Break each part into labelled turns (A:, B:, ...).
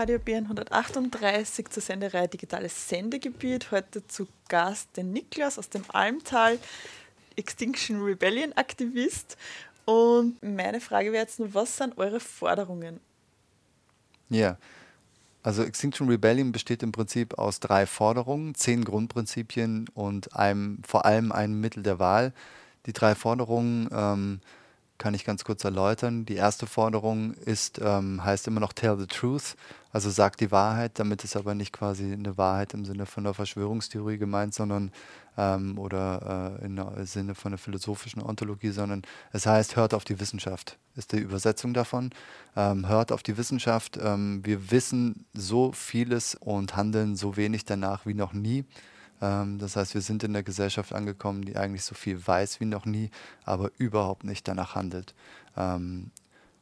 A: Radio B138 zur Sendereihe Digitales Sendegebiet. Heute zu Gast den Niklas aus dem Almtal, Extinction Rebellion Aktivist. Und meine Frage wäre jetzt nur, was sind eure Forderungen?
B: Ja, also Extinction Rebellion besteht im Prinzip aus drei Forderungen, zehn Grundprinzipien und einem, vor allem einem Mittel der Wahl. Die drei Forderungen ähm, kann ich ganz kurz erläutern. Die erste Forderung ist, ähm, heißt immer noch Tell the Truth, also sagt die Wahrheit. Damit ist aber nicht quasi eine Wahrheit im Sinne von einer Verschwörungstheorie gemeint, sondern ähm, oder äh, im Sinne von einer philosophischen Ontologie, sondern es heißt, hört auf die Wissenschaft, ist die Übersetzung davon. Ähm, hört auf die Wissenschaft. Ähm, wir wissen so vieles und handeln so wenig danach wie noch nie. Ähm, das heißt, wir sind in der Gesellschaft angekommen, die eigentlich so viel weiß wie noch nie, aber überhaupt nicht danach handelt. Ähm,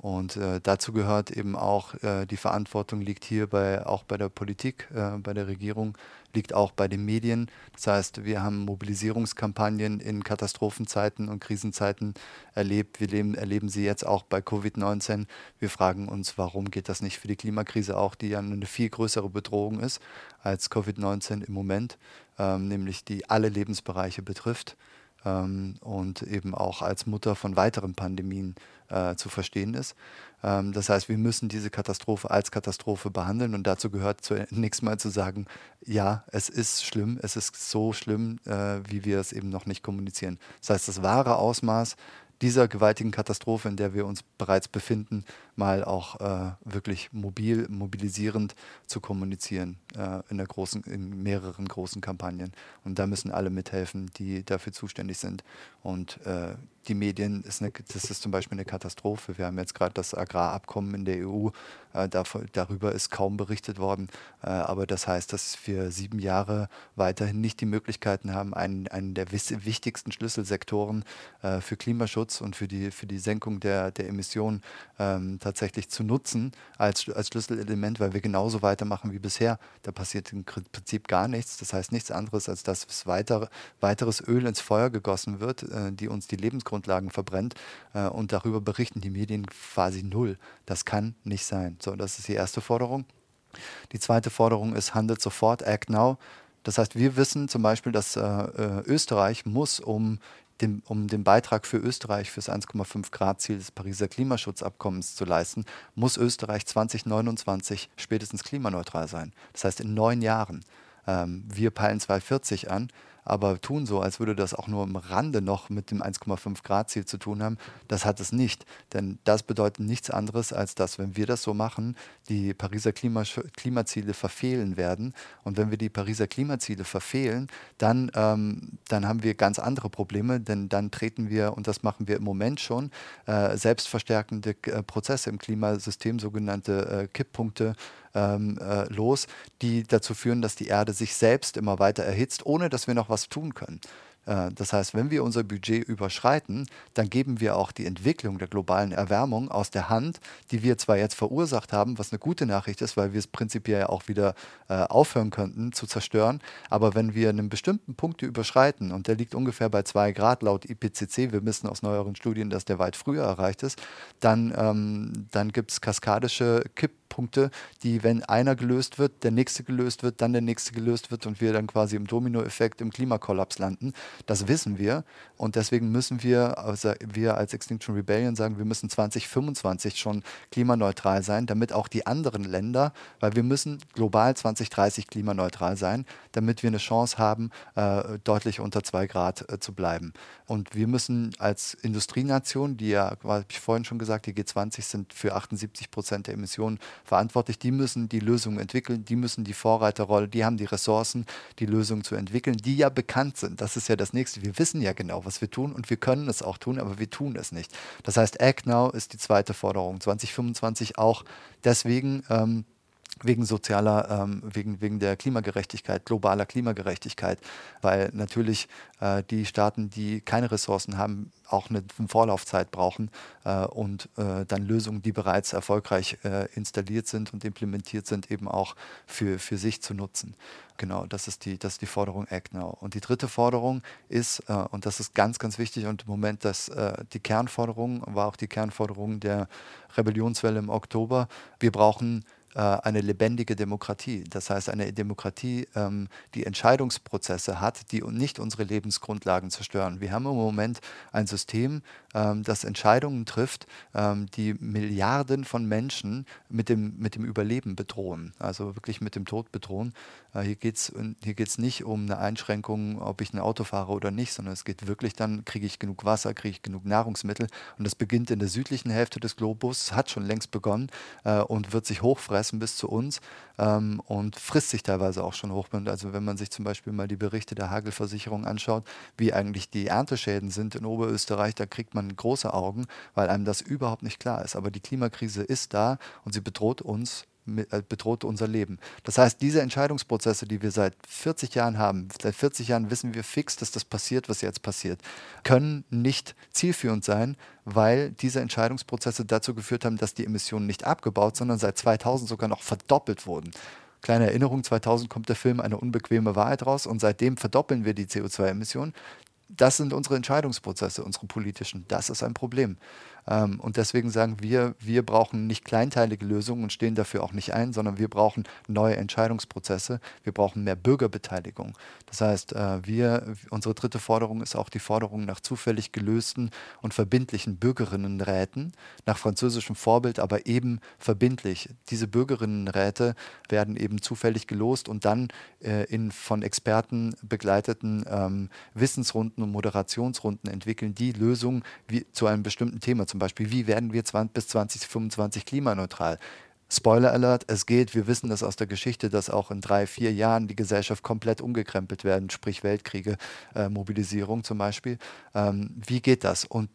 B: und äh, dazu gehört eben auch, äh, die Verantwortung liegt hier bei, auch bei der Politik, äh, bei der Regierung, liegt auch bei den Medien. Das heißt, wir haben Mobilisierungskampagnen in Katastrophenzeiten und Krisenzeiten erlebt. Wir leben, erleben sie jetzt auch bei Covid-19. Wir fragen uns, warum geht das nicht für die Klimakrise auch, die ja eine viel größere Bedrohung ist als Covid-19 im Moment, ähm, nämlich die alle Lebensbereiche betrifft ähm, und eben auch als Mutter von weiteren Pandemien äh, zu verstehen ist. Ähm, das heißt, wir müssen diese Katastrophe als Katastrophe behandeln und dazu gehört zunächst mal zu sagen, ja, es ist schlimm, es ist so schlimm, äh, wie wir es eben noch nicht kommunizieren. Das heißt, das wahre Ausmaß dieser gewaltigen Katastrophe, in der wir uns bereits befinden, mal auch äh, wirklich mobil, mobilisierend zu kommunizieren äh, in, der großen, in mehreren großen Kampagnen. Und da müssen alle mithelfen, die dafür zuständig sind. Und äh, die Medien, ist eine, das ist zum Beispiel eine Katastrophe. Wir haben jetzt gerade das Agrarabkommen in der EU, äh, dafür, darüber ist kaum berichtet worden. Äh, aber das heißt, dass wir sieben Jahre weiterhin nicht die Möglichkeiten haben, einen, einen der wichtigsten Schlüsselsektoren äh, für Klimaschutz und für die, für die Senkung der, der Emissionen ähm, tatsächlich zu nutzen als, als Schlüsselelement, weil wir genauso weitermachen wie bisher. Da passiert im Prinzip gar nichts. Das heißt nichts anderes, als dass weitere, weiteres Öl ins Feuer gegossen wird, äh, die uns die Lebensgrundlagen verbrennt. Äh, und darüber berichten die Medien quasi null. Das kann nicht sein. So, das ist die erste Forderung. Die zweite Forderung ist, handelt sofort, act now. Das heißt, wir wissen zum Beispiel, dass äh, äh Österreich muss, um dem, um den Beitrag für Österreich fürs 1,5 Grad Ziel des Pariser Klimaschutzabkommens zu leisten, muss Österreich 2029 spätestens klimaneutral sein. Das heißt in neun Jahren. Ähm, wir peilen 2040 an aber tun so, als würde das auch nur im Rande noch mit dem 1,5 Grad Ziel zu tun haben. Das hat es nicht. Denn das bedeutet nichts anderes, als dass, wenn wir das so machen, die Pariser Klimasch Klimaziele verfehlen werden. Und wenn wir die Pariser Klimaziele verfehlen, dann, ähm, dann haben wir ganz andere Probleme, denn dann treten wir, und das machen wir im Moment schon, äh, selbstverstärkende äh, Prozesse im Klimasystem, sogenannte äh, Kipppunkte, ähm, äh, los, die dazu führen, dass die Erde sich selbst immer weiter erhitzt, ohne dass wir noch was tun können. Äh, das heißt, wenn wir unser Budget überschreiten, dann geben wir auch die Entwicklung der globalen Erwärmung aus der Hand, die wir zwar jetzt verursacht haben, was eine gute Nachricht ist, weil wir es prinzipiell auch wieder äh, aufhören könnten zu zerstören, aber wenn wir einen bestimmten Punkt überschreiten, und der liegt ungefähr bei 2 Grad laut IPCC, wir wissen aus neueren Studien, dass der weit früher erreicht ist, dann, ähm, dann gibt es kaskadische Kipp Punkte, die, wenn einer gelöst wird, der nächste gelöst wird, dann der nächste gelöst wird und wir dann quasi im Dominoeffekt im Klimakollaps landen. Das wissen wir und deswegen müssen wir, also wir als Extinction Rebellion sagen, wir müssen 2025 schon klimaneutral sein, damit auch die anderen Länder, weil wir müssen global 2030 klimaneutral sein, damit wir eine Chance haben, äh, deutlich unter zwei Grad äh, zu bleiben. Und wir müssen als Industrienation, die ja, habe ich vorhin schon gesagt, die G20 sind für 78 Prozent der Emissionen verantwortlich. Die müssen die Lösungen entwickeln, die müssen die Vorreiterrolle, die haben die Ressourcen, die Lösungen zu entwickeln, die ja bekannt sind. Das ist ja das Nächste. Wir wissen ja genau, was wir tun und wir können es auch tun, aber wir tun es nicht. Das heißt, Act Now ist die zweite Forderung. 2025 auch deswegen. Ähm, wegen sozialer, ähm, wegen, wegen der Klimagerechtigkeit, globaler Klimagerechtigkeit, weil natürlich äh, die Staaten, die keine Ressourcen haben, auch eine Vorlaufzeit brauchen äh, und äh, dann Lösungen, die bereits erfolgreich äh, installiert sind und implementiert sind, eben auch für, für sich zu nutzen. Genau, das ist die, das ist die Forderung Act. Und die dritte Forderung ist, äh, und das ist ganz, ganz wichtig und im Moment das, äh, die Kernforderung, war auch die Kernforderung der Rebellionswelle im Oktober, wir brauchen eine lebendige Demokratie. Das heißt, eine Demokratie, ähm, die Entscheidungsprozesse hat, die nicht unsere Lebensgrundlagen zerstören. Wir haben im Moment ein System, ähm, das Entscheidungen trifft, ähm, die Milliarden von Menschen mit dem, mit dem Überleben bedrohen, also wirklich mit dem Tod bedrohen. Äh, hier geht es hier geht's nicht um eine Einschränkung, ob ich ein Auto fahre oder nicht, sondern es geht wirklich dann, kriege ich genug Wasser, kriege ich genug Nahrungsmittel. Und das beginnt in der südlichen Hälfte des Globus, hat schon längst begonnen äh, und wird sich hochfressen bis zu uns ähm, und frisst sich teilweise auch schon hoch. Also wenn man sich zum Beispiel mal die Berichte der Hagelversicherung anschaut, wie eigentlich die Ernteschäden sind in Oberösterreich, da kriegt man große Augen, weil einem das überhaupt nicht klar ist. Aber die Klimakrise ist da und sie bedroht uns äh, bedroht unser Leben. Das heißt, diese Entscheidungsprozesse, die wir seit 40 Jahren haben, seit 40 Jahren wissen wir fix, dass das passiert, was jetzt passiert, können nicht zielführend sein, weil diese Entscheidungsprozesse dazu geführt haben, dass die Emissionen nicht abgebaut, sondern seit 2000 sogar noch verdoppelt wurden. Kleine Erinnerung, 2000 kommt der Film Eine unbequeme Wahrheit raus und seitdem verdoppeln wir die CO2-Emissionen. Das sind unsere Entscheidungsprozesse, unsere politischen. Das ist ein Problem. Ähm, und deswegen sagen wir, wir brauchen nicht kleinteilige Lösungen und stehen dafür auch nicht ein, sondern wir brauchen neue Entscheidungsprozesse. Wir brauchen mehr Bürgerbeteiligung. Das heißt, äh, wir, unsere dritte Forderung ist auch die Forderung nach zufällig gelösten und verbindlichen Bürgerinnenräten, nach französischem Vorbild, aber eben verbindlich. Diese Bürgerinnenräte werden eben zufällig gelost und dann äh, in von Experten begleiteten ähm, Wissensrunden und Moderationsrunden entwickeln, die Lösungen zu einem bestimmten Thema zum Beispiel, wie werden wir 20, bis 2025 klimaneutral? Spoiler Alert, es geht, wir wissen das aus der Geschichte, dass auch in drei, vier Jahren die Gesellschaft komplett umgekrempelt werden, sprich Weltkriege, äh, Mobilisierung zum Beispiel. Ähm, wie geht das? Und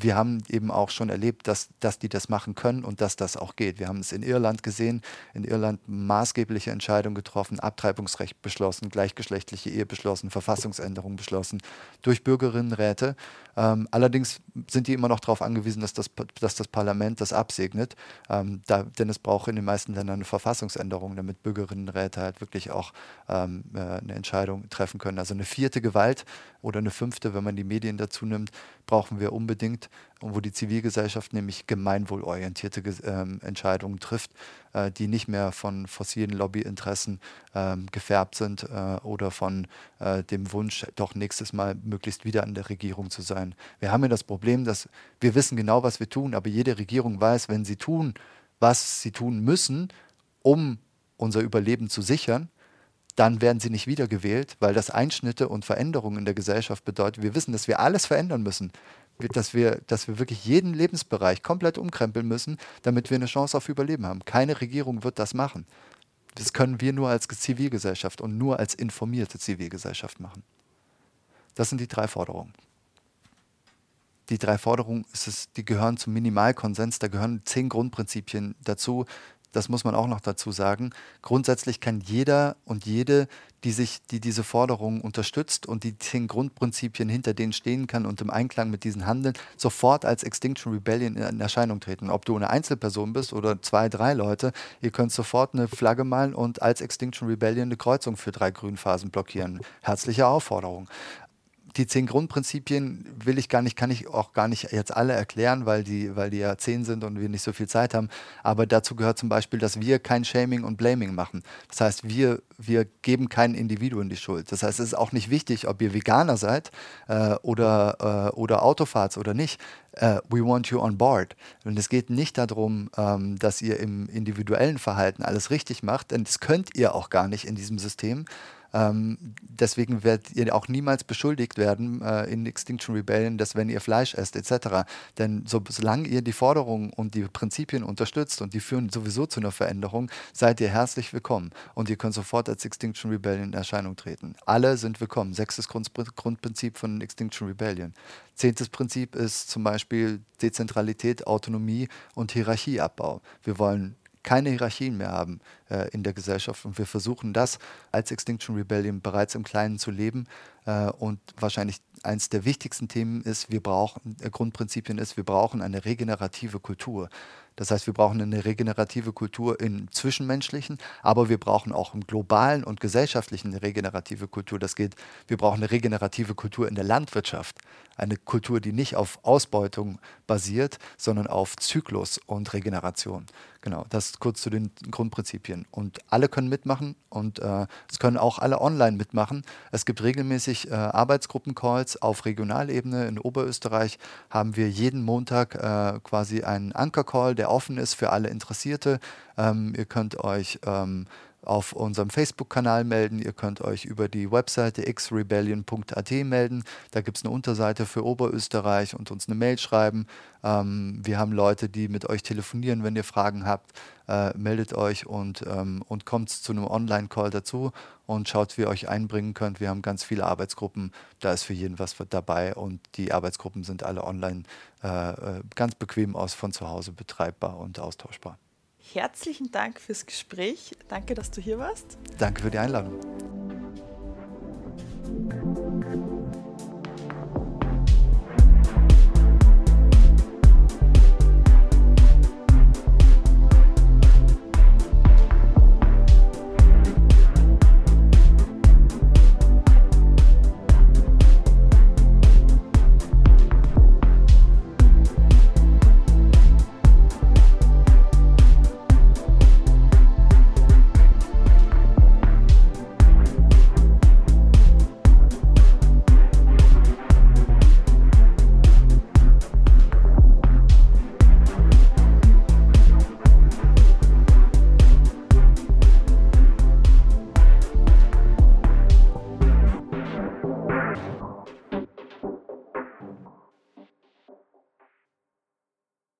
B: wir haben eben auch schon erlebt, dass, dass die das machen können und dass das auch geht. Wir haben es in Irland gesehen, in Irland maßgebliche Entscheidungen getroffen, Abtreibungsrecht beschlossen, gleichgeschlechtliche Ehe beschlossen, Verfassungsänderung beschlossen durch Bürgerinnenräte. Ähm, allerdings sind die immer noch darauf angewiesen, dass das, dass das Parlament das absegnet, ähm, da, denn es braucht in den meisten Ländern eine Verfassungsänderung, damit Bürgerinnenräte halt wirklich auch ähm, äh, eine Entscheidung treffen können. Also eine vierte Gewalt oder eine fünfte, wenn man die Medien dazu nimmt, brauchen wir unbedingt, wo die Zivilgesellschaft nämlich gemeinwohlorientierte ähm, Entscheidungen trifft, äh, die nicht mehr von fossilen Lobbyinteressen ähm, gefärbt sind äh, oder von äh, dem Wunsch, doch nächstes Mal möglichst wieder an der Regierung zu sein. Wir haben ja das Problem, dass wir wissen genau, was wir tun, aber jede Regierung weiß, wenn sie tun, was sie tun müssen, um unser Überleben zu sichern, dann werden sie nicht wiedergewählt, weil das Einschnitte und Veränderungen in der Gesellschaft bedeutet. Wir wissen, dass wir alles verändern müssen, dass wir, dass wir wirklich jeden Lebensbereich komplett umkrempeln müssen, damit wir eine Chance auf Überleben haben. Keine Regierung wird das machen. Das können wir nur als Zivilgesellschaft und nur als informierte Zivilgesellschaft machen. Das sind die drei Forderungen. Die drei Forderungen, es, die gehören zum Minimalkonsens, da gehören zehn Grundprinzipien dazu, das muss man auch noch dazu sagen, grundsätzlich kann jeder und jede, die sich, die diese Forderungen unterstützt und die zehn Grundprinzipien hinter denen stehen kann und im Einklang mit diesen handeln, sofort als Extinction Rebellion in Erscheinung treten. Ob du eine Einzelperson bist oder zwei, drei Leute, ihr könnt sofort eine Flagge malen und als Extinction Rebellion eine Kreuzung für drei Grünphasen blockieren. Herzliche Aufforderung die zehn Grundprinzipien will ich gar nicht, kann ich auch gar nicht jetzt alle erklären, weil die, weil die ja zehn sind und wir nicht so viel Zeit haben. Aber dazu gehört zum Beispiel, dass wir kein Shaming und Blaming machen. Das heißt, wir, wir geben keinen Individuen die Schuld. Das heißt, es ist auch nicht wichtig, ob ihr Veganer seid äh, oder, äh, oder Autofahrt oder nicht. Uh, we want you on board. Und es geht nicht darum, ähm, dass ihr im individuellen Verhalten alles richtig macht, denn das könnt ihr auch gar nicht in diesem System, ähm, deswegen werdet ihr auch niemals beschuldigt werden äh, in Extinction Rebellion, dass wenn ihr Fleisch esst etc. Denn so, solange ihr die Forderungen und die Prinzipien unterstützt und die führen sowieso zu einer Veränderung, seid ihr herzlich willkommen und ihr könnt sofort als Extinction Rebellion in Erscheinung treten. Alle sind willkommen. Sechstes Grund Grundprinzip von Extinction Rebellion. Zehntes Prinzip ist zum Beispiel Dezentralität, Autonomie und Hierarchieabbau. Wir wollen keine Hierarchien mehr haben äh, in der Gesellschaft. Und wir versuchen das als Extinction Rebellion bereits im Kleinen zu leben äh, und wahrscheinlich eines der wichtigsten Themen ist, wir brauchen, äh, Grundprinzipien ist, wir brauchen eine regenerative Kultur. Das heißt, wir brauchen eine regenerative Kultur im Zwischenmenschlichen, aber wir brauchen auch im globalen und gesellschaftlichen eine regenerative Kultur. Das geht, wir brauchen eine regenerative Kultur in der Landwirtschaft. Eine Kultur, die nicht auf Ausbeutung basiert, sondern auf Zyklus und Regeneration. Genau, das kurz zu den Grundprinzipien. Und alle können mitmachen und äh, es können auch alle online mitmachen. Es gibt regelmäßig äh, Arbeitsgruppen-Calls auf Regionalebene. In Oberösterreich haben wir jeden Montag äh, quasi einen Anker-Call, der offen ist für alle Interessierte. Ähm, ihr könnt euch ähm, auf unserem Facebook-Kanal melden. Ihr könnt euch über die Webseite xrebellion.at melden. Da gibt es eine Unterseite für Oberösterreich und uns eine Mail schreiben. Ähm, wir haben Leute, die mit euch telefonieren, wenn ihr Fragen habt. Äh, meldet euch und, ähm, und kommt zu einem Online-Call dazu und schaut, wie ihr euch einbringen könnt. Wir haben ganz viele Arbeitsgruppen. Da ist für jeden was dabei und die Arbeitsgruppen sind alle online äh, äh ganz bequem aus von zu Hause betreibbar und austauschbar.
A: Herzlichen Dank fürs Gespräch. Danke, dass du hier warst.
B: Danke für die Einladung.